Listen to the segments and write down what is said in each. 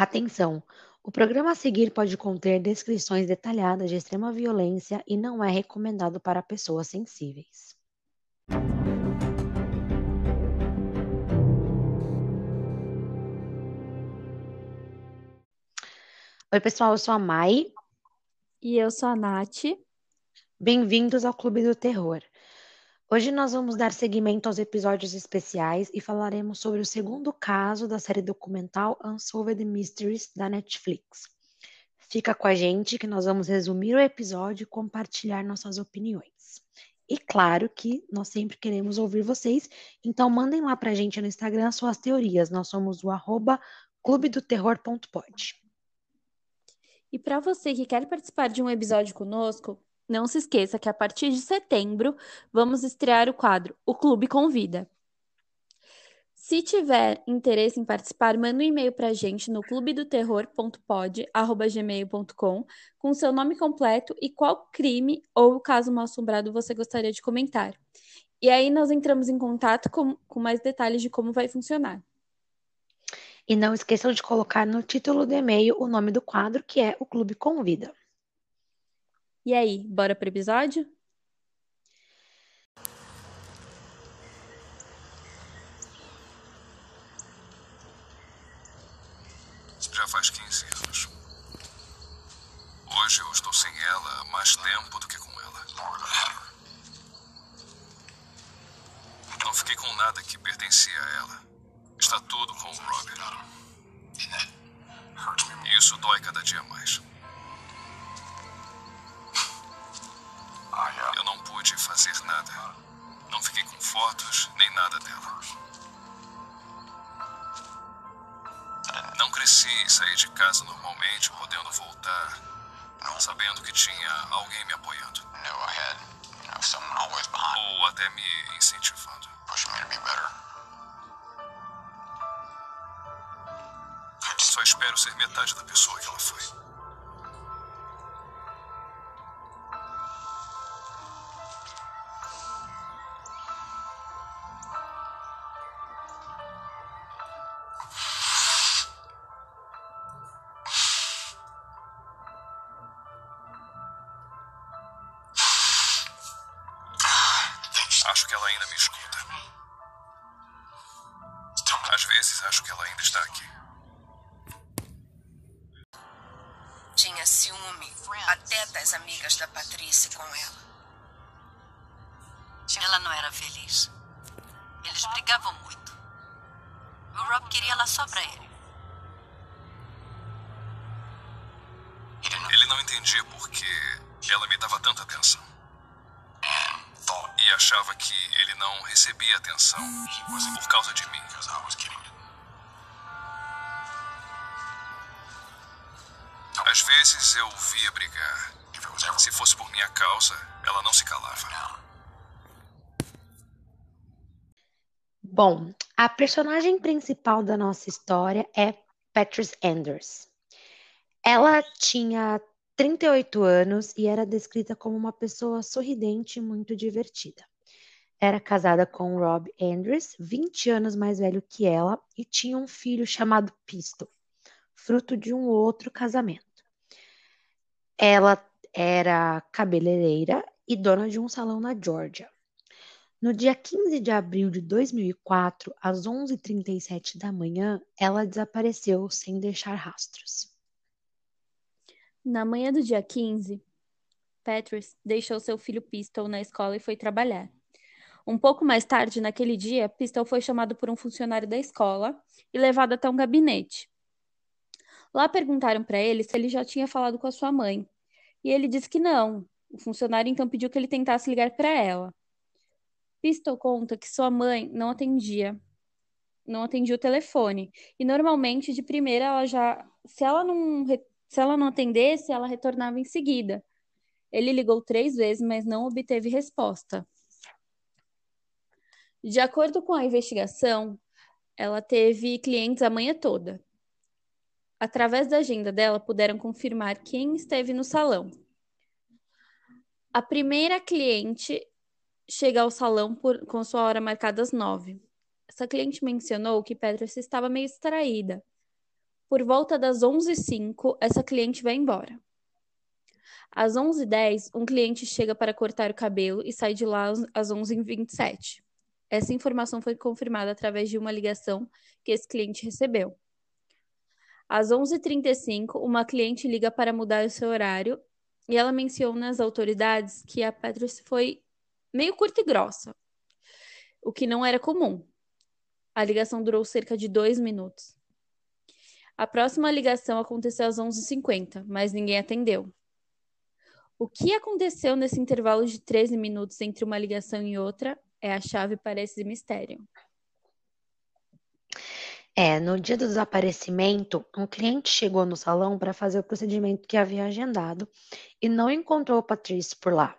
Atenção! O programa a seguir pode conter descrições detalhadas de extrema violência e não é recomendado para pessoas sensíveis. Oi, pessoal, eu sou a Mai. E eu sou a Nath. Bem-vindos ao Clube do Terror. Hoje nós vamos dar seguimento aos episódios especiais e falaremos sobre o segundo caso da série documental Unsolved Mysteries da Netflix. Fica com a gente que nós vamos resumir o episódio e compartilhar nossas opiniões. E claro que nós sempre queremos ouvir vocês, então mandem lá pra gente no Instagram suas teorias. Nós somos o arroba clubedoterror.pod. E para você que quer participar de um episódio conosco, não se esqueça que a partir de setembro vamos estrear o quadro O Clube Convida. Se tiver interesse em participar, manda um e-mail para a gente no clubedoterror.pod.gmail.com com seu nome completo e qual crime ou caso mal assombrado você gostaria de comentar. E aí nós entramos em contato com, com mais detalhes de como vai funcionar. E não esqueçam de colocar no título do e-mail o nome do quadro, que é O Clube Convida. E aí, bora pro episódio? Já faz 15 anos. Hoje eu estou sem ela há mais tempo do que com ela. Não fiquei com nada que pertencia a ela. Está tudo com o Robert. Isso dói cada dia mais. Pude fazer nada. Não fiquei com fotos nem nada dela. Não cresci e saí de casa normalmente, podendo voltar, sabendo que tinha alguém me apoiando. Ou até me incentivando. Só espero ser metade da pessoa que ela foi. Atenção por causa de mim. Às vezes eu via brigar. Se fosse por minha causa, ela não se calava. Bom, a personagem principal da nossa história é Patrice Anders. Ela tinha 38 anos e era descrita como uma pessoa sorridente e muito divertida. Era casada com Rob Andrews, 20 anos mais velho que ela, e tinha um filho chamado Pistol, fruto de um outro casamento. Ela era cabeleireira e dona de um salão na Georgia. No dia 15 de abril de 2004, às 11h37 da manhã, ela desapareceu sem deixar rastros. Na manhã do dia 15, Patrice deixou seu filho Pistol na escola e foi trabalhar. Um pouco mais tarde, naquele dia, Pistol foi chamado por um funcionário da escola e levado até um gabinete. Lá perguntaram para ele se ele já tinha falado com a sua mãe. E ele disse que não. O funcionário então pediu que ele tentasse ligar para ela. Pistol conta que sua mãe não atendia, não atendia o telefone. E normalmente, de primeira, ela já, se ela não, se ela não atendesse, ela retornava em seguida. Ele ligou três vezes, mas não obteve resposta. De acordo com a investigação, ela teve clientes a manhã toda. Através da agenda dela, puderam confirmar quem esteve no salão. A primeira cliente chega ao salão por, com sua hora marcada às nove. Essa cliente mencionou que Petra estava meio distraída. Por volta das 11h05, essa cliente vai embora. Às 11h10, um cliente chega para cortar o cabelo e sai de lá às 11h27. Essa informação foi confirmada através de uma ligação que esse cliente recebeu. Às 11h35, uma cliente liga para mudar o seu horário e ela menciona às autoridades que a Patrice foi meio curta e grossa, o que não era comum. A ligação durou cerca de dois minutos. A próxima ligação aconteceu às 11h50, mas ninguém atendeu. O que aconteceu nesse intervalo de 13 minutos entre uma ligação e outra é a chave para esse mistério. É, no dia do desaparecimento, um cliente chegou no salão para fazer o procedimento que havia agendado e não encontrou Patrícia por lá.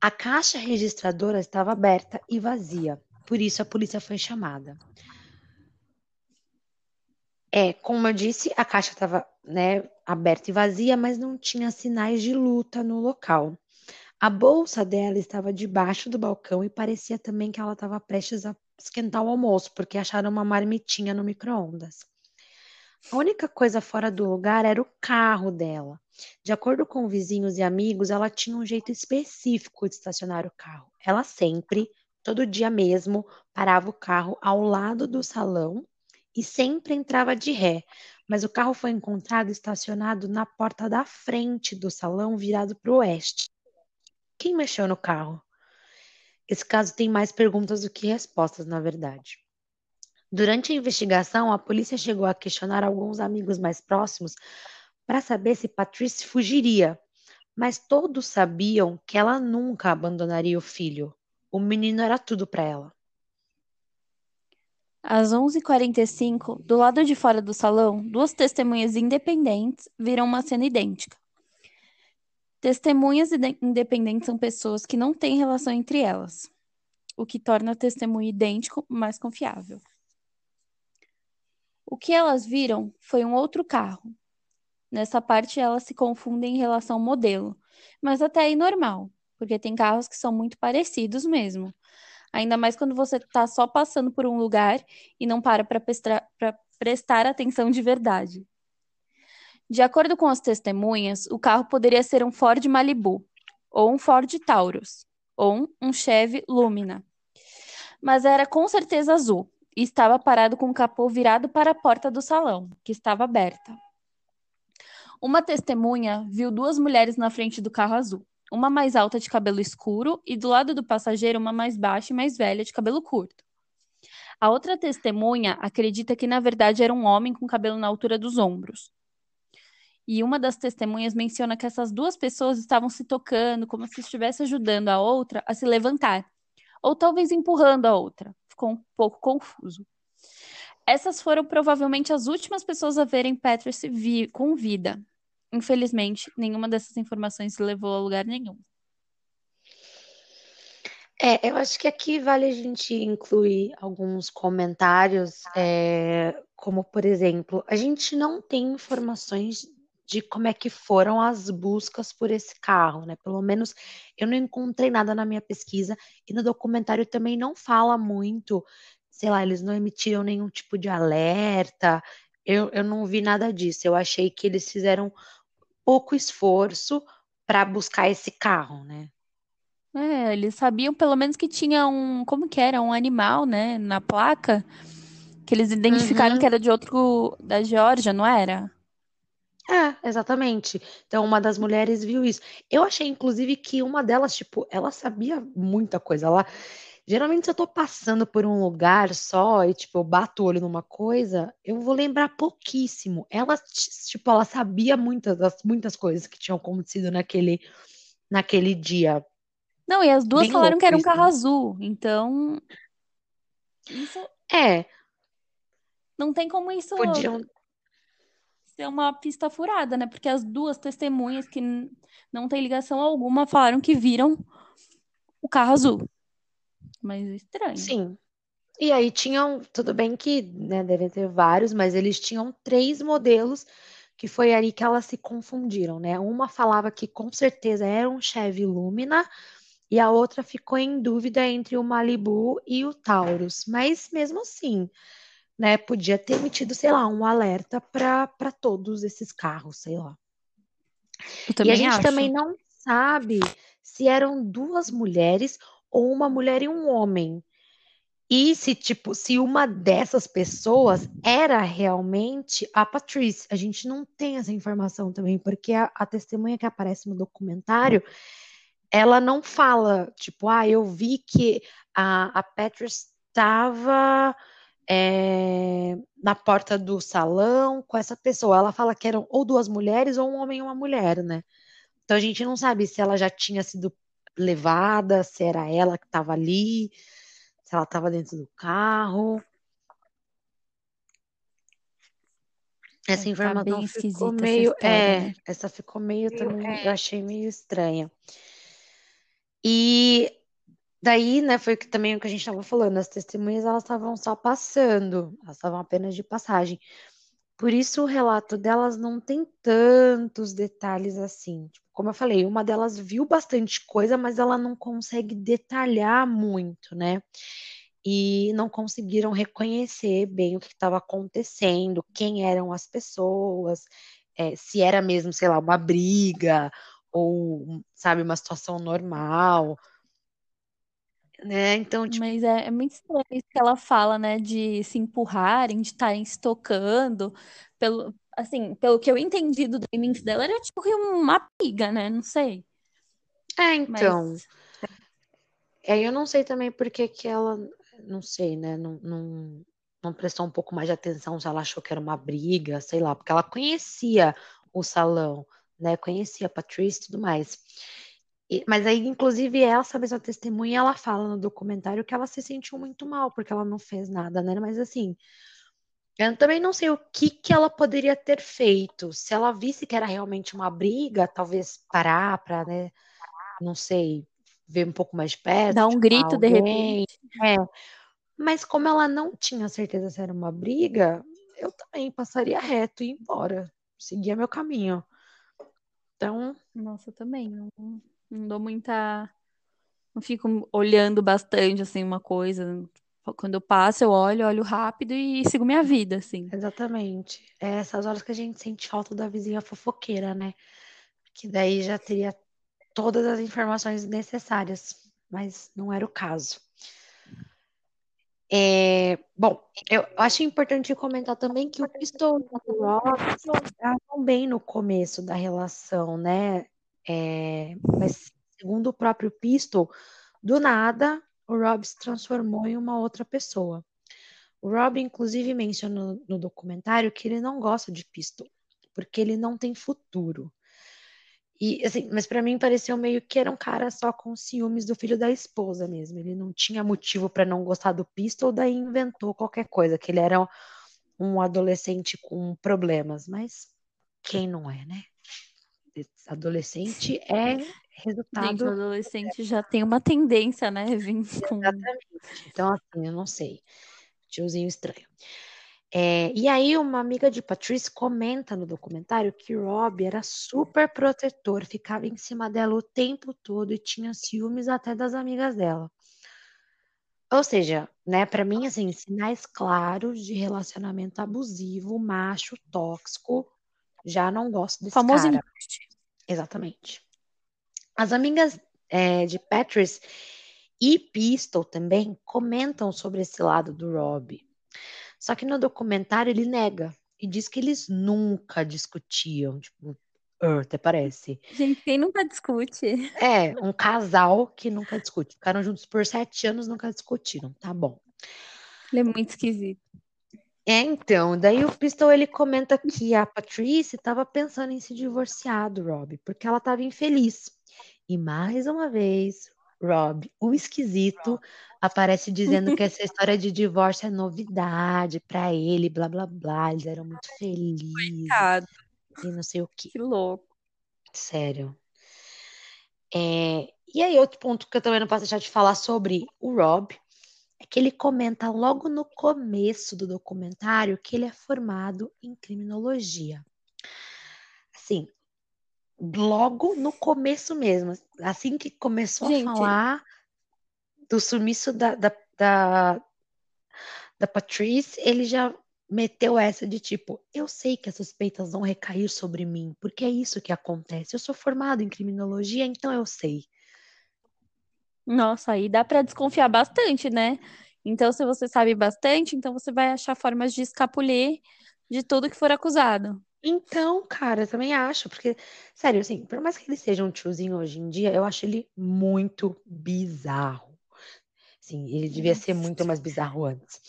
A caixa registradora estava aberta e vazia, por isso a polícia foi chamada. É, como eu disse, a caixa estava né, aberta e vazia, mas não tinha sinais de luta no local. A bolsa dela estava debaixo do balcão e parecia também que ela estava prestes a esquentar o almoço, porque acharam uma marmitinha no micro-ondas. A única coisa fora do lugar era o carro dela. De acordo com vizinhos e amigos, ela tinha um jeito específico de estacionar o carro. Ela sempre, todo dia mesmo, parava o carro ao lado do salão e sempre entrava de ré, mas o carro foi encontrado estacionado na porta da frente do salão, virado para o oeste. Quem mexeu no carro? Esse caso tem mais perguntas do que respostas, na verdade. Durante a investigação, a polícia chegou a questionar alguns amigos mais próximos para saber se Patrice fugiria, mas todos sabiam que ela nunca abandonaria o filho. O menino era tudo para ela. Às 11h45, do lado de fora do salão, duas testemunhas independentes viram uma cena idêntica. Testemunhas independentes são pessoas que não têm relação entre elas, o que torna o testemunho idêntico mais confiável. O que elas viram foi um outro carro. Nessa parte, elas se confundem em relação ao modelo, mas até aí normal, porque tem carros que são muito parecidos mesmo. Ainda mais quando você está só passando por um lugar e não para para prestar, atenção de verdade. De acordo com as testemunhas, o carro poderia ser um Ford Malibu, ou um Ford Taurus, ou um Chevy Lumina. Mas era com certeza azul e estava parado com o capô virado para a porta do salão, que estava aberta. Uma testemunha viu duas mulheres na frente do carro azul uma mais alta de cabelo escuro e do lado do passageiro uma mais baixa e mais velha de cabelo curto. A outra testemunha acredita que na verdade era um homem com cabelo na altura dos ombros. E uma das testemunhas menciona que essas duas pessoas estavam se tocando como se estivesse ajudando a outra a se levantar, ou talvez empurrando a outra. Ficou um pouco confuso. Essas foram provavelmente as últimas pessoas a verem Patrice vi com vida, Infelizmente, nenhuma dessas informações levou a lugar nenhum. É, eu acho que aqui vale a gente incluir alguns comentários, é, como por exemplo, a gente não tem informações de como é que foram as buscas por esse carro, né? Pelo menos eu não encontrei nada na minha pesquisa e no documentário também não fala muito, sei lá, eles não emitiram nenhum tipo de alerta, eu, eu não vi nada disso. Eu achei que eles fizeram pouco esforço para buscar esse carro, né? É, eles sabiam pelo menos que tinha um, como que era, um animal, né, na placa, que eles identificaram uhum. que era de outro, da Geórgia, não era? É, exatamente. Então, uma das mulheres viu isso. Eu achei, inclusive, que uma delas, tipo, ela sabia muita coisa. Ela, Geralmente, se eu tô passando por um lugar só e, tipo, eu bato o olho numa coisa, eu vou lembrar pouquíssimo. Ela, tipo, ela sabia muitas muitas coisas que tinham acontecido naquele, naquele dia. Não, e as duas Bem falaram que era um carro né? azul, então. Isso. É. Não tem como isso Podiam... ser uma pista furada, né? Porque as duas testemunhas que não têm ligação alguma falaram que viram o carro azul mas estranho. Sim. E aí tinham, tudo bem que né, devem ter vários, mas eles tinham três modelos que foi aí que elas se confundiram, né? Uma falava que com certeza era um Chevy Lumina e a outra ficou em dúvida entre o Malibu e o Taurus. Mas mesmo assim, né, podia ter emitido, sei lá, um alerta para todos esses carros, sei lá. e a gente acho. também não sabe se eram duas mulheres ou uma mulher e um homem. E se, tipo, se uma dessas pessoas era realmente a Patrice. A gente não tem essa informação também, porque a, a testemunha que aparece no documentário, ela não fala, tipo, ah, eu vi que a, a Patrice estava é, na porta do salão com essa pessoa. Ela fala que eram ou duas mulheres ou um homem e uma mulher, né? Então a gente não sabe se ela já tinha sido levada, se era ela que estava ali se ela estava dentro do carro. Essa É, tá informação bem ficou esquisita essa meio, história, é, né? essa ficou meio também, eu achei meio estranha. E daí, né, foi que também o que a gente estava falando, as testemunhas elas estavam só passando, elas estavam apenas de passagem. Por isso o relato delas não tem tantos detalhes assim. Tipo, como eu falei, uma delas viu bastante coisa, mas ela não consegue detalhar muito, né? E não conseguiram reconhecer bem o que estava acontecendo, quem eram as pessoas, é, se era mesmo, sei lá, uma briga ou, sabe, uma situação normal, né? Então, tipo, Mas é, é muito estranho isso que ela fala, né? De se empurrarem, de estarem se tocando. Pelo, assim, pelo que eu entendi do depoimento dela, era tipo uma briga, né? Não sei. é, então. Mas É, eu não sei também por que ela, não sei, né? Não, não, não prestou um pouco mais de atenção se ela achou que era uma briga, sei lá, porque ela conhecia o salão, né? Conhecia a Patrícia e tudo mais. E- mas aí, inclusive, essa mesma testemunha, ela fala no documentário que ela se sentiu muito mal, porque ela não fez nada, né? Mas assim, eu também não sei o que que ela poderia ter feito. Se ela visse que era realmente uma briga, talvez parar para, né? Não sei, ver um pouco mais de perto, dá um grito de alguém. repente. É, mas como ela não tinha certeza se era uma briga, eu também passaria reto e ir embora. Seguia meu caminho. Então, Nossa, eu também. Não, dou muita. Não fico olhando bastante, assim, uma coisa. Quando eu passo, eu olho, olho rápido e sigo minha vida, assim. exatamente. É essas horas que a gente sente falta da vizinha fofoqueira, né? Que daí já teria todas as informações necessárias, mas não era o caso. É, bom, eu acho importante comentar também que o Pistol e o Rob estavam bem no começo da relação, né? É, mas segundo o próprio Pistol, do nada o Rob se transformou em uma outra pessoa. O Rob, inclusive, mencionou no documentário que ele não gosta de Pistol, porque ele não tem futuro. E assim, mas para mim pareceu meio que era um cara só com ciúmes do filho da esposa mesmo. Ele não tinha motivo para não gostar do Pistol, daí inventou qualquer coisa, que ele era um adolescente com problemas, mas quem não é, né? Adolescente é resultado adolescente já tem uma tendência, né? Vir com. exatamente. Então assim, eu não sei. Tiozinho estranho. É, e aí, uma amiga de Patrice comenta no documentário que Rob era super protetor, ficava em cima dela o tempo todo e tinha ciúmes até das amigas dela. Ou seja, né, para mim, assim, sinais claros de relacionamento abusivo, macho, tóxico. Já não gosto desse Famoso cara. embuste. Exatamente. As amigas é, de Patrice e Pistol também comentam sobre esse lado do Rob. Só que no documentário ele nega e diz que eles nunca discutiam, tipo, "Ah, até parece. Gente, quem nunca discute? É, um casal que nunca discute. Ficaram juntos por sete anos, nunca discutiram. Tá bom. Ele é muito esquisito. É, então, daí o Pistol ele comenta que a Patrice estava pensando em se divorciar do Rob, porque ela estava infeliz. E mais uma vez, Rob, o esquisito, aparece dizendo que essa história de divórcio é novidade para ele, blá blá blá, eles eram muito felizes Coitado, e não sei o que. que louco. Sério. É, e aí, outro ponto que eu também não posso deixar de falar sobre o Rob é que ele comenta logo no começo do documentário que ele é formado em criminologia. Assim, logo no começo mesmo, assim que começou a Gente, falar do sumiço da, da, da, da Patrice, ele já meteu essa de tipo, eu sei que as suspeitas vão recair sobre mim, porque é isso que acontece. Eu sou formado em criminologia, então eu sei. Nossa, aí dá para desconfiar bastante, né? Então, se você sabe bastante, então você vai achar formas de escapulir de tudo que for acusado. Então, cara, eu também acho, porque, sério, assim, por mais que ele seja um tiozinho hoje em dia, eu acho ele muito bizarro. Sim, ele devia ser muito mais bizarro antes.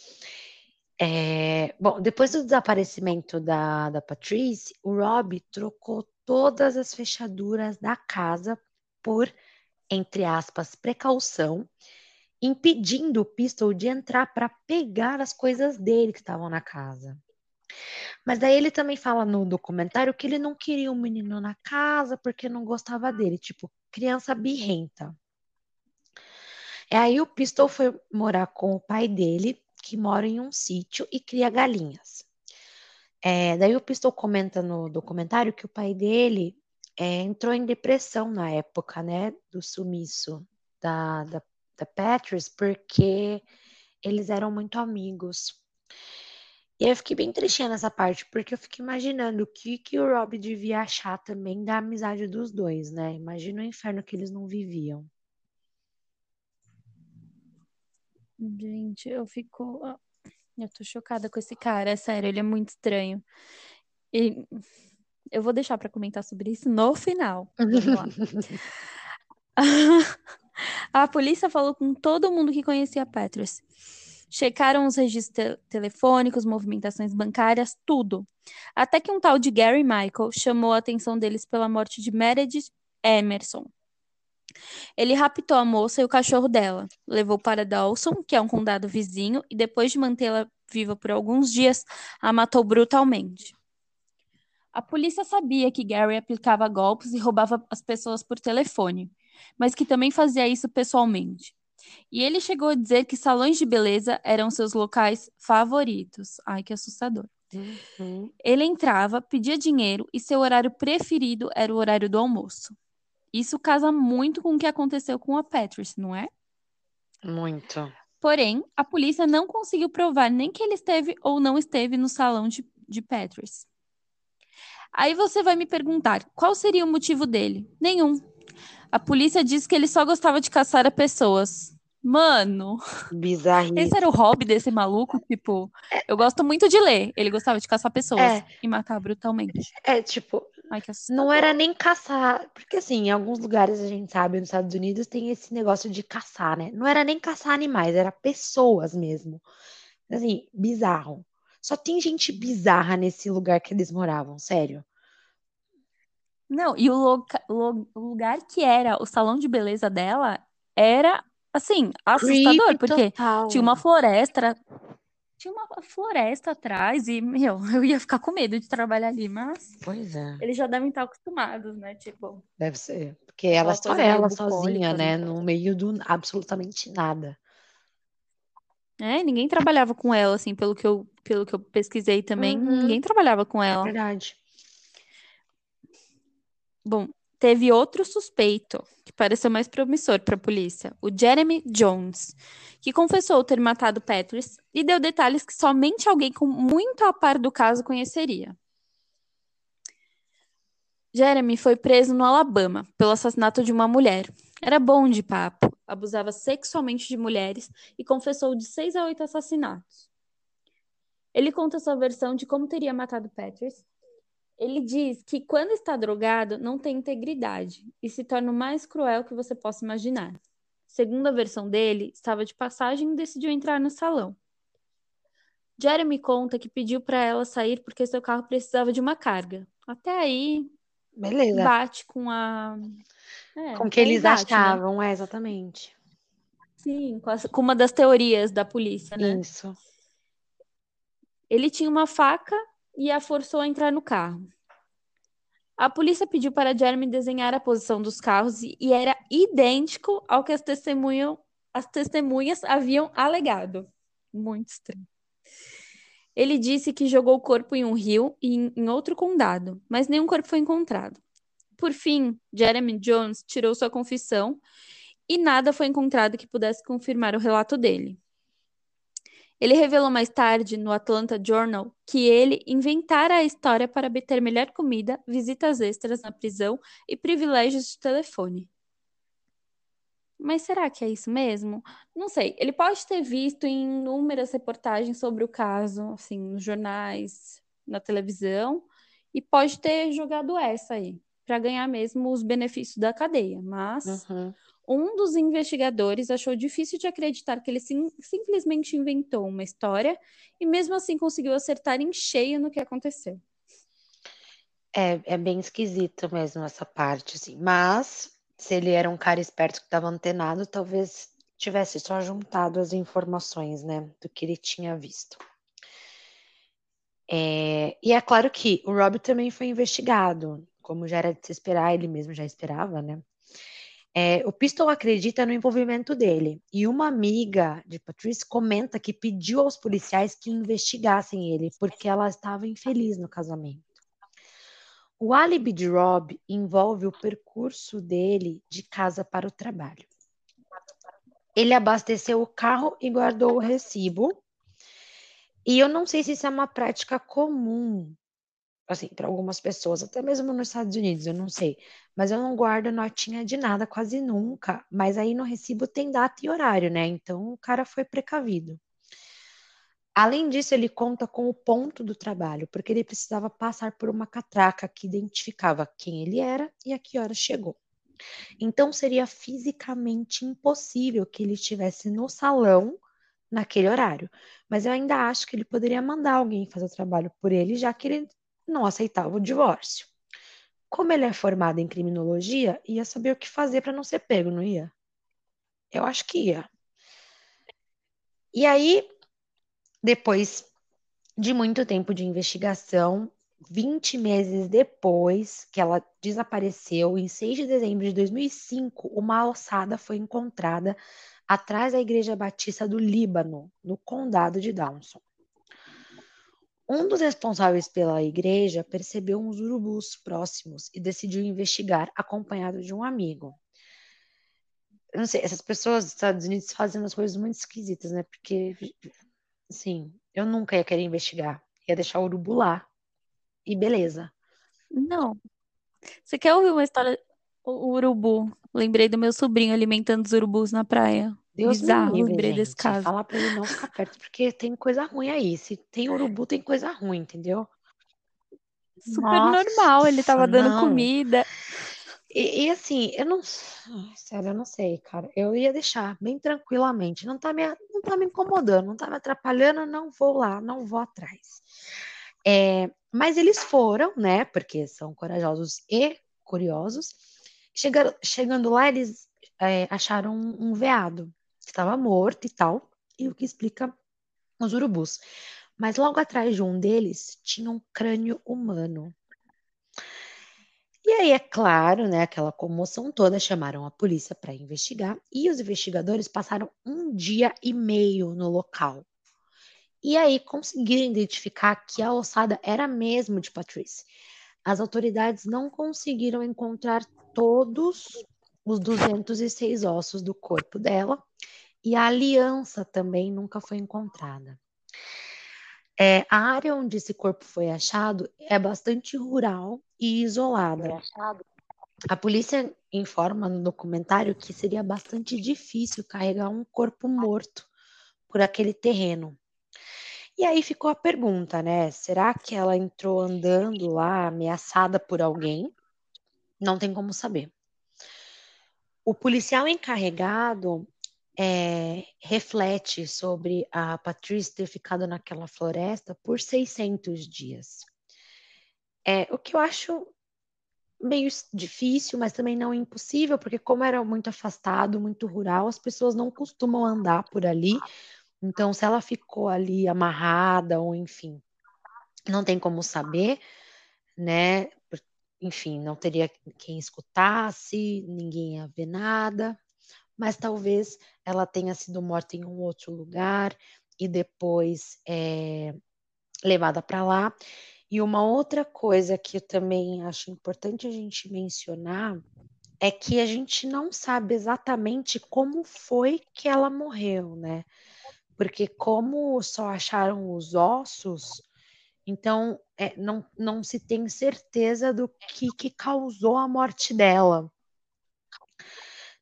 É, bom, depois do desaparecimento da, da Patrice, o Rob trocou todas as fechaduras da casa por, entre aspas, precaução, impedindo o Pistol de entrar para pegar as coisas dele que estavam na casa. Mas daí ele também fala no documentário que ele não queria um menino na casa porque não gostava dele, tipo, criança birrenta. E aí o Pistol foi morar com o pai dele, que mora em um sítio e cria galinhas. É, daí o Pistol comenta no documentário que o pai dele é, entrou em depressão na época, né, do sumiço da, da, da Patrice, porque eles eram muito amigos. E eu fiquei bem tristinha nessa parte, porque eu fico imaginando o que, que o Rob devia achar também da amizade dos dois, né? Imagina o inferno que eles não viviam. Gente, eu fico. Eu tô chocada com esse cara, é sério, ele é muito estranho. E eu vou deixar para comentar sobre isso no final. Vamos lá. A polícia falou com todo mundo que conhecia a Patrice checaram os registros te telefônicos, movimentações bancárias, tudo. Até que um tal de Gary Michael chamou a atenção deles pela morte de Meredith Emerson. Ele raptou a moça e o cachorro dela, levou para Dawson, que é um condado vizinho, e depois de mantê-la viva por alguns dias, a matou brutalmente. A polícia sabia que Gary aplicava golpes e roubava as pessoas por telefone, mas que também fazia isso pessoalmente. E ele chegou a dizer que salões de beleza eram seus locais favoritos. Ai, que assustador. Uhum. Ele entrava, pedia dinheiro e seu horário preferido era o horário do almoço. Isso casa muito com o que aconteceu com a Patrice, não é? Muito. Porém, a polícia não conseguiu provar nem que ele esteve ou não esteve no salão de, de Patrice. Aí você vai me perguntar, qual seria o motivo dele? Nenhum. A polícia diz que ele só gostava de caçar a pessoas. Mano, bizarro. Esse era o hobby desse maluco, tipo, eu gosto muito de ler. Ele gostava de caçar pessoas é. e matar brutalmente. É, tipo, Ai, não era nem caçar, porque assim, em alguns lugares a gente sabe, nos Estados Unidos tem esse negócio de caçar, né? Não era nem caçar animais, era pessoas mesmo. Assim, bizarro. Só tem gente bizarra nesse lugar que eles moravam, sério. Não, e o, loca, o lugar que era o salão de beleza dela era, assim, assustador, Creepy porque total. tinha uma floresta, tinha uma floresta atrás e, meu, eu ia ficar com medo de trabalhar ali, mas... Pois é. Eles já devem estar acostumados, né, tipo... Deve ser, porque ela só ela sozinha, né, né, no meio do absolutamente nada. É, ninguém trabalhava com ela, assim, pelo que eu, pelo que eu pesquisei também, uhum. ninguém trabalhava com ela. Verdade. Bom, teve outro suspeito que pareceu mais promissor para a polícia, o Jeremy Jones, que confessou ter matado Patrice e deu detalhes que somente alguém com muito a par do caso conheceria. Jeremy foi preso no Alabama pelo assassinato de uma mulher. Era bom de papo, abusava sexualmente de mulheres e confessou de seis a oito assassinatos. Ele conta sua versão de como teria matado Patrice ele diz que quando está drogado, não tem integridade e se torna o mais cruel que você possa imaginar. Segundo a versão dele, estava de passagem e decidiu entrar no salão. Jeremy conta que pediu para ela sair porque seu carro precisava de uma carga. Até aí, Beleza. bate com a. É, com o que eles bate, né? achavam, né? é, exatamente. Sim, com, a, com uma das teorias da polícia, né? Isso. Ele tinha uma faca e a forçou a entrar no carro. A polícia pediu para Jeremy desenhar a posição dos carros e, era idêntico ao que as, as testemunhas haviam alegado. Muito estranho. Ele disse que jogou o corpo em um rio e em outro condado, mas nenhum corpo foi encontrado. Por fim, Jeremy Jones tirou sua confissão e nada foi encontrado que pudesse confirmar o relato dele. Ele revelou mais tarde no Atlanta Journal que ele inventara a história para obter melhor comida, visitas extras na prisão e privilégios de telefone. Mas será que é isso mesmo? Não sei. Ele pode ter visto em inúmeras reportagens sobre o caso, assim, nos jornais, na televisão, e pode ter jogado essa aí, para ganhar mesmo os benefícios da cadeia. Mas Uhum. Um dos investigadores achou difícil de acreditar que ele sim- simplesmente inventou uma história e mesmo assim conseguiu acertar em cheio no que aconteceu. É, é bem esquisito mesmo essa parte, assim. Mas, se ele era um cara esperto que estava antenado, talvez tivesse só juntado as informações, né, do que ele tinha visto. É, e é claro que o Rob também foi investigado, como já era de se esperar, ele mesmo já esperava, né? É, o Pistol acredita no envolvimento dele, e uma amiga de Patrice comenta que pediu aos policiais que investigassem ele, porque ela estava infeliz no casamento. O álibi de Rob envolve o percurso dele de casa para o trabalho. Ele abasteceu o carro e guardou o recibo. E eu não sei se isso é uma prática comum, assim, para algumas pessoas, até mesmo nos Estados Unidos, eu não sei. Mas eu não guardo notinha de nada quase nunca. Mas aí no recibo tem data e horário, né? Então o cara foi precavido. Além disso, ele conta com o ponto do trabalho, porque ele precisava passar por uma catraca que identificava quem ele era e a que hora chegou. Então seria fisicamente impossível que ele estivesse no salão naquele horário. Mas eu ainda acho que ele poderia mandar alguém fazer o trabalho por ele, já que ele não aceitava o divórcio. Como ele é formado em criminologia, ia saber o que fazer para não ser pego, não ia? Eu acho que ia. E aí, depois de muito tempo de investigação, 20 meses depois que ela desapareceu, em 6 de dezembro de 2005, uma ossada foi encontrada atrás da Igreja Batista do Líbano, no condado de Downson. Um dos responsáveis pela igreja percebeu uns urubus próximos e decidiu investigar, acompanhado de um amigo. Eu não sei, essas pessoas dos Estados Unidos fazem umas coisas muito esquisitas, né? Porque, assim, eu nunca ia querer investigar. Ia deixar o urubu lá. E beleza. Não. Você quer ouvir uma história? O urubu. Lembrei do meu sobrinho alimentando os urubus na praia. Deus me Bizarro, livre, lembrei desse gente. Falar pra ele não ficar perto, porque tem coisa ruim aí. Se tem urubu, tem coisa ruim, entendeu? Super Nossa, normal, ele tava dando não. comida. E, e assim, eu não. Sério, eu não sei, cara. Eu ia deixar bem tranquilamente. Não tá me, não tá me incomodando, não tá me atrapalhando, não vou lá, não vou atrás. É, mas eles foram, né? Porque são corajosos e curiosos. Chegaram, chegando lá, eles é, acharam um, um veado que estava morto e tal, e o que explica os urubus. Mas logo atrás de um deles tinha um crânio humano. E aí, é claro, né, aquela comoção toda, chamaram a polícia para investigar e os investigadores passaram um dia e meio no local. E aí conseguiram identificar que a ossada era mesmo de Patrice. As autoridades não conseguiram encontrar todos os 206 ossos do corpo dela e a aliança também nunca foi encontrada. É, a área onde esse corpo foi achado é bastante rural e isolada. A polícia informa no documentário que seria bastante difícil carregar um corpo morto por aquele terreno. E aí ficou a pergunta, né? Será que ela entrou andando lá ameaçada por alguém? Não tem como saber. O policial encarregado é, reflete sobre a Patrice ter ficado naquela floresta por 600 dias. É, o que eu acho meio difícil, mas também não impossível, porque como era muito afastado, muito rural, as pessoas não costumam andar por ali. Então, se ela ficou ali amarrada ou enfim, não tem como saber, né? Enfim, não teria quem escutasse, ninguém ia ver nada mas talvez ela tenha sido morta em um outro lugar e depois é, levada para lá. E uma outra coisa que eu também acho importante a gente mencionar é que a gente não sabe exatamente como foi que ela morreu, né? porque como só acharam os ossos, então é, não, não se tem certeza do que, que causou a morte dela.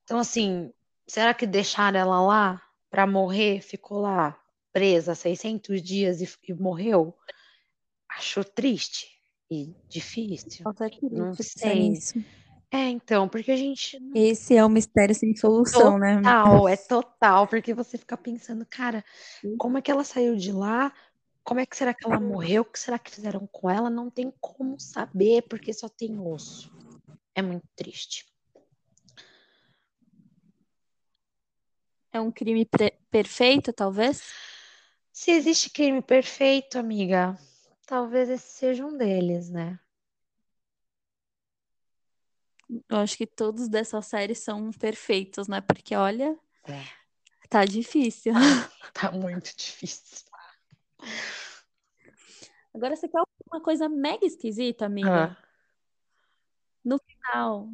Então, assim, será que deixaram ela lá para morrer? Ficou lá presa 600 dias e, e morreu? Acho triste e difícil. Não sei. É, então, porque a gente. Esse é um mistério sem solução, né? Total, é total, porque você fica pensando, cara, como é que ela saiu de lá? Como é que será que ela morreu? O que será que fizeram com ela? Não tem como saber, porque só tem osso. É muito triste. É um crime perfeito, talvez? Se existe crime perfeito, amiga, talvez esse seja um deles, né? Eu acho que todos dessa série são perfeitos, né? Porque olha, É, tá difícil. tá muito difícil. Agora você quer uma coisa mega esquisita, amiga? Ah, No final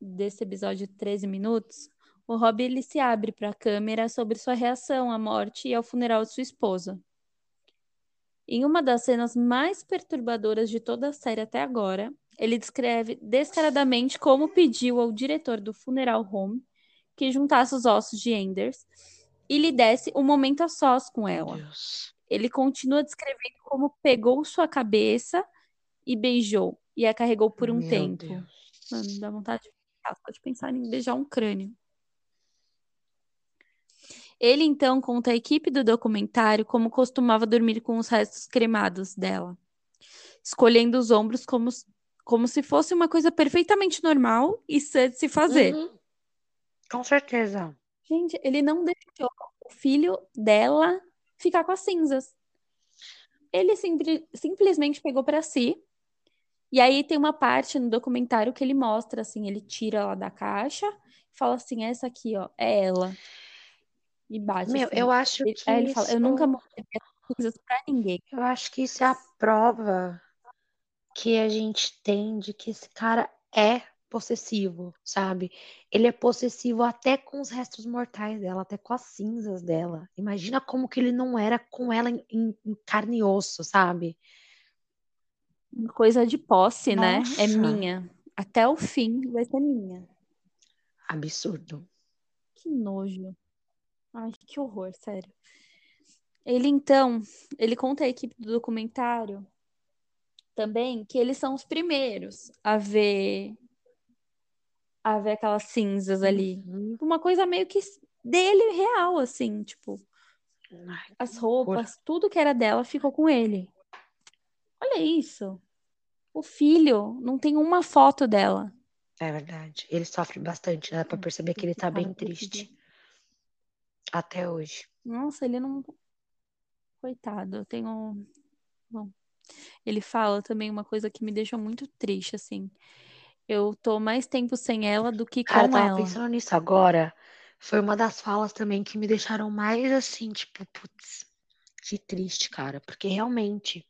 desse episódio de 13 minutos, o Rob ele se abre para a câmera sobre sua reação à morte e ao funeral de sua esposa. Em uma das cenas mais perturbadoras de toda a série até agora, ele descreve descaradamente como pediu ao diretor do funeral home que juntasse os ossos de Enders e lhe desse um momento a sós com ela. Deus. Ele continua descrevendo como pegou sua cabeça e beijou e a carregou por um Meu tempo. Deus. Mano, dá vontade de pensar, só de pensar em beijar um crânio. Ele então conta à equipe do documentário como costumava dormir com os restos cremados dela, escolhendo os ombros como, como se fosse uma coisa perfeitamente normal e sã de se fazer. Uhum, com certeza. Gente, ele não deixou o filho dela ficar com as cinzas. Ele simpli- simplesmente pegou pra si. E aí tem uma parte no documentário que ele mostra assim, ele tira ela da caixa e fala assim, essa aqui, ó, é ela. E bate Meu, assim. eu acho Ele- que ele fala, eu isso, nunca mostrei pra ninguém. eu acho que isso é a prova que a gente tem de que esse cara é possessivo, sabe? Ele é possessivo até com os restos mortais dela, até com as cinzas dela. Imagina como que ele não era com ela em, em- carne e osso, sabe? Coisa de posse, né? É Nossa, minha. Até o fim vai ser minha. absurdo. Que nojo. Ai, que horror, sério. Ele então, ele conta à equipe do documentário também que eles são os primeiros a ver a ver aquelas cinzas ali. Uhum. Uma coisa meio que dele real, assim, tipo, Ai, as roupas, tudo que era dela ficou com ele. Olha isso. O filho não tem uma foto dela. É verdade. Ele sofre bastante, né? Dá pra perceber que ele tá bem triste até hoje. Nossa, ele não. Coitado, eu tenho. Bom, ele fala também uma coisa que me deixa muito triste, assim. Eu tô mais tempo sem ela do que Cara, com tava ela. pensando nisso agora. Foi uma das falas também que me deixaram mais assim, tipo, putz, que triste, cara. Porque realmente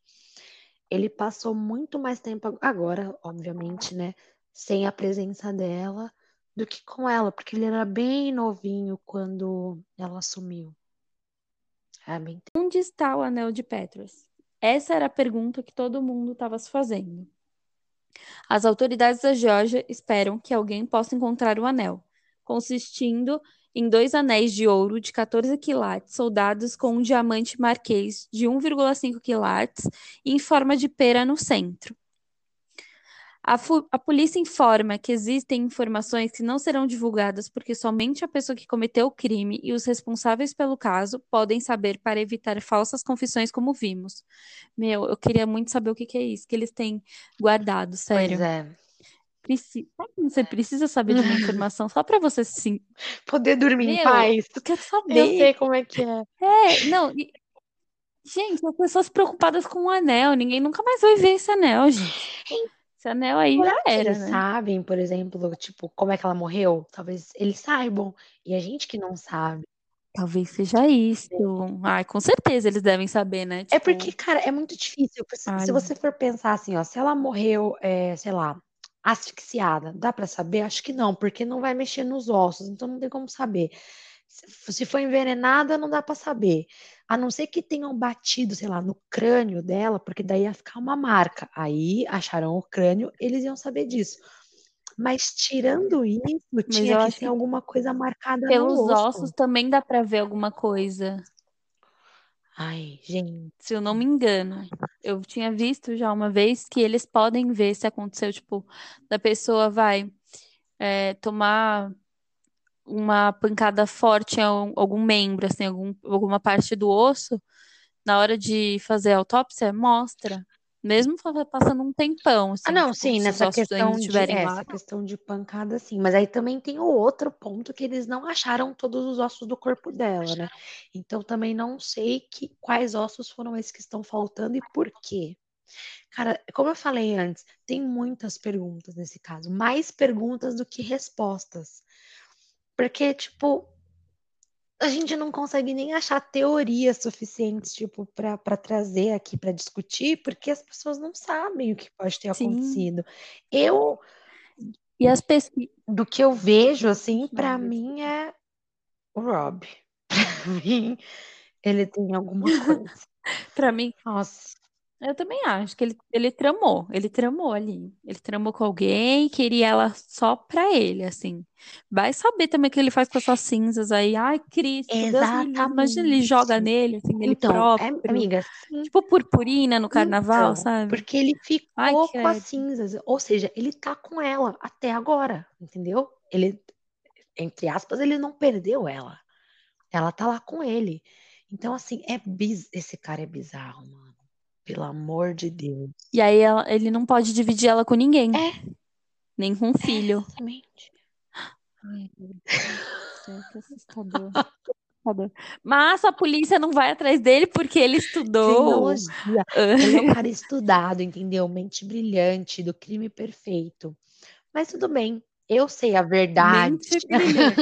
ele passou muito mais tempo ag- agora, obviamente, né? Sem a presença dela do que com ela, porque ele era bem novinho quando ela sumiu. É bem Onde está o anel de Petros? Essa era a pergunta que todo mundo estava se fazendo. As autoridades da Geórgia esperam que alguém possa encontrar o anel, consistindo em dois anéis de ouro de 14 quilates soldados com um diamante marquês de 1,5 quilates em forma de pera no centro. A, a polícia informa que existem informações que não serão divulgadas porque somente a pessoa que cometeu o crime e os responsáveis pelo caso podem saber para evitar falsas confissões, como vimos. Meu, eu queria muito saber o que que é isso que eles têm guardado, Pois sério. é. Preci... Você precisa saber de uma informação só para você se. Poder dormir em Meu, paz. eu quero Eu saber. sei como é que é. É, não. e- Gente, as pessoas preocupadas com o anel. Ninguém nunca mais vai ver esse anel, gente. Esse anel aí já era, eles né? sabem, por exemplo, tipo, como é que ela morreu? Talvez eles saibam. E a gente que não sabe. Talvez seja isso. Ai, com certeza eles devem saber, né? É Tipo, porque, cara, é muito difícil. Se ai, se você for pensar assim, ó, se ela morreu, é, sei lá, asfixiada, dá pra saber? Acho que não, porque não vai mexer nos ossos, então não tem como saber. Se se foi envenenada, não dá pra saber. A não ser que tenham batido, sei lá, no crânio dela, porque daí ia ficar uma marca. Aí acharam o crânio, eles iam saber disso. Mas tirando isso, Mas tinha que ter alguma coisa marcada no pelos osso. ossos também dá pra ver alguma coisa. Ai, gente. Se eu não me engano. Eu tinha visto já uma vez que eles podem ver se aconteceu, tipo, da pessoa vai é, tomar uma pancada forte em algum, membro, assim, algum, alguma parte do osso, na hora de fazer a autópsia, mostra. Mesmo passando um tempão, Ah, assim, não, tipo, sim, nessa questão de, é, lá. essa questão de pancada, sim. Mas aí também tem o outro ponto que eles não acharam todos os ossos do corpo dela, né? Então também não sei que, quais ossos foram esses que estão faltando e por quê. Cara, como eu falei antes, tem muitas perguntas nesse caso, mais perguntas do que respostas. Porque, tipo, a gente não consegue nem achar teorias suficientes, tipo, para para trazer aqui para discutir, porque as pessoas não sabem o que pode ter Sim. acontecido. Eu, E as pesquisas. do que eu vejo, assim, para mim é o Rob. Para mim, ele tem alguma coisa. Pra mim, Nossa, eu também acho que ele, ele tramou, ele tramou ali. Ele tramou com alguém, queria ela só pra ele, assim. Vai saber também o que ele faz com essas cinzas aí. Ai, Cristo, Deus livre. Imagina ele joga exatamente. nele, assim, nele Então, é, próprio. amiga, sim. Tipo purpurina no carnaval, Então, sabe? porque ele Ai, ficou com as cinzas, ou seja, ele tá com ela até agora, entendeu? Ele, entre aspas, ele não perdeu ela. Ela tá lá com ele. Então, assim, é biz... esse cara é bizarro, mano. Pelo amor de Deus. E aí ela- ele não pode dividir ela com ninguém, É, nem com o filho. exatamente. Ai, meu Deus que assustador. Mas a polícia não vai atrás dele porque ele estudou. Ele é um cara estudado, entendeu? Mente brilhante, do crime perfeito. Mas tudo bem, eu sei a verdade. Mente brilhante.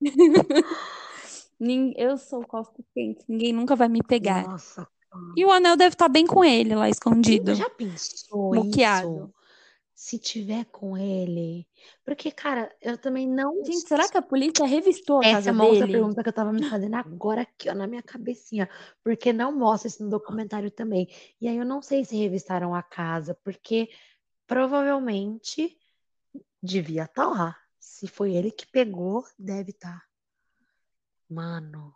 Eu sou Costa Quente, ninguém nunca vai me pegar. Nossa, E o anel deve estar bem com ele lá escondido. já pensou isso? Se tiver com ele? Porque, cara, eu também não Gente, será que a polícia revistou a Essa casa é uma outra dele? pergunta que eu tava me fazendo agora aqui, ó, na minha cabecinha, porque não mostra isso no documentário também. E aí eu não sei se revistaram a casa, porque provavelmente devia estar lá. Se foi ele que pegou, deve estar. Mano,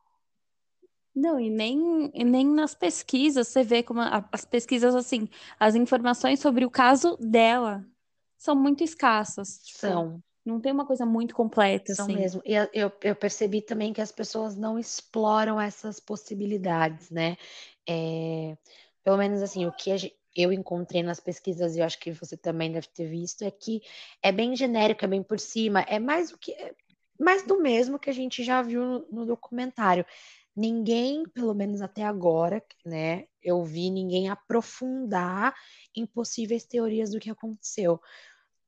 Não, e nem, e nem nas pesquisas você vê como a- as pesquisas, assim, as informações sobre o caso dela são muito escassas. Tipo, são, não tem uma coisa muito completa, são assim. mesmo. E eu, eu percebi também que as pessoas não exploram essas possibilidades, né? É, pelo menos assim, o que a gen- eu encontrei nas pesquisas, e eu acho que você também deve ter visto, é que é bem genérico, é bem por cima, é mais o que mais do mesmo que a gente já viu no, no documentário. Ninguém, pelo menos até agora, né, eu vi ninguém aprofundar em possíveis teorias do que aconteceu.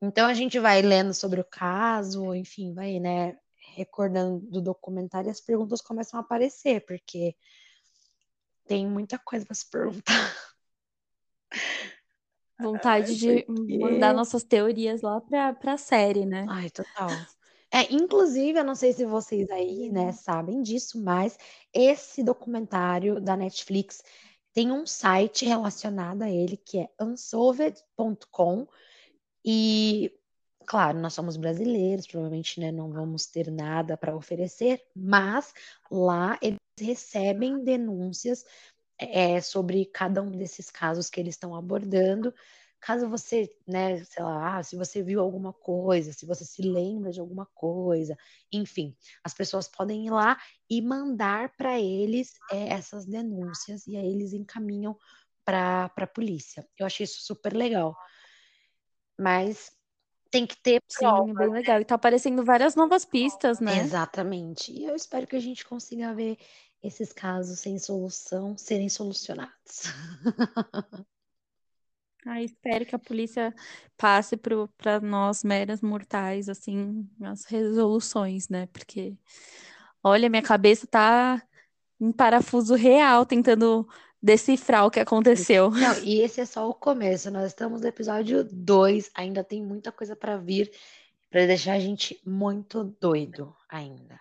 Então a gente vai lendo sobre o caso, enfim, vai, né, recordando do documentário e as perguntas começam a aparecer, porque tem muita coisa para se perguntar. Vontade de mandar nossas teorias lá pra, pra série, né? Ai, total. É, inclusive, eu não sei se vocês aí, né, sabem disso, mas esse documentário da Netflix tem um site relacionado a ele que é unsolved.com e, claro, nós somos brasileiros, provavelmente, né, não vamos ter nada para oferecer, mas lá eles recebem denúncias é, sobre cada um desses casos que eles estão abordando. Caso você, né, sei lá, ah, se você viu alguma coisa, se você se lembra de alguma coisa, enfim, as pessoas podem ir lá e mandar para eles é, essas denúncias e aí eles encaminham para a polícia. Eu achei isso super legal. Mas tem que ter Sim, é bem legal. E tá aparecendo várias novas pistas, né? Exatamente. E eu espero que a gente consiga ver esses casos sem solução serem solucionados. Ah, espero que a polícia passe para nós, meras mortais, assim, as resoluções, né? Porque, olha, minha cabeça tá em parafuso real tentando decifrar o que aconteceu. Não, e esse é só o começo. Nós estamos no episódio 2, ainda tem muita coisa para vir para deixar a gente muito doido. ainda.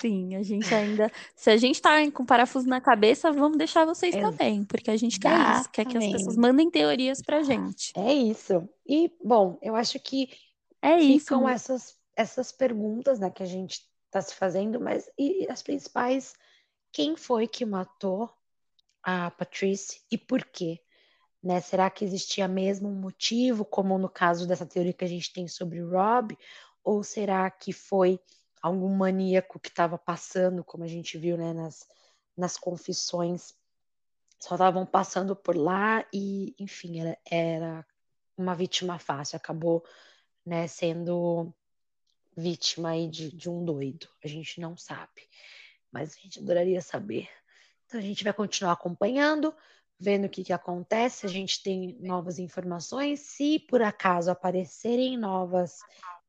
Sim, a gente ainda. Se a gente tá com parafuso na cabeça, vamos deixar vocês também, porque a gente quer isso, quer que as pessoas Exatamente. mandem teorias pra gente. É isso. E, bom, eu acho que É isso. ficam essas, essas perguntas, né, que a gente está se fazendo, mas e as principais, quem foi que matou a Patrice e por quê? Né? Será que existia mesmo um motivo, como no caso dessa teoria que a gente tem sobre o Rob, ou será que foi algum maníaco que estava passando, como a gente viu, né, nas, nas confissões, só estavam passando por lá e, enfim, era, era uma vítima fácil, acabou, né, sendo vítima aí de, de um doido. A gente não sabe, mas a gente adoraria saber. Então a gente vai continuar acompanhando, vendo o que, que acontece. A gente tem novas informações. Se por acaso aparecerem novas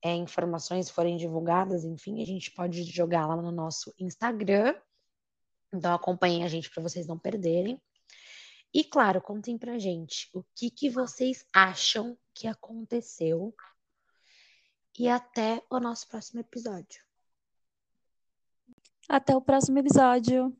é, informações, forem divulgadas, enfim, a gente pode jogar lá no nosso Instagram. Então acompanhem a gente para vocês não perderem. E claro, contem pra gente o que, que vocês acham que aconteceu. E até o nosso próximo episódio. Até o próximo episódio.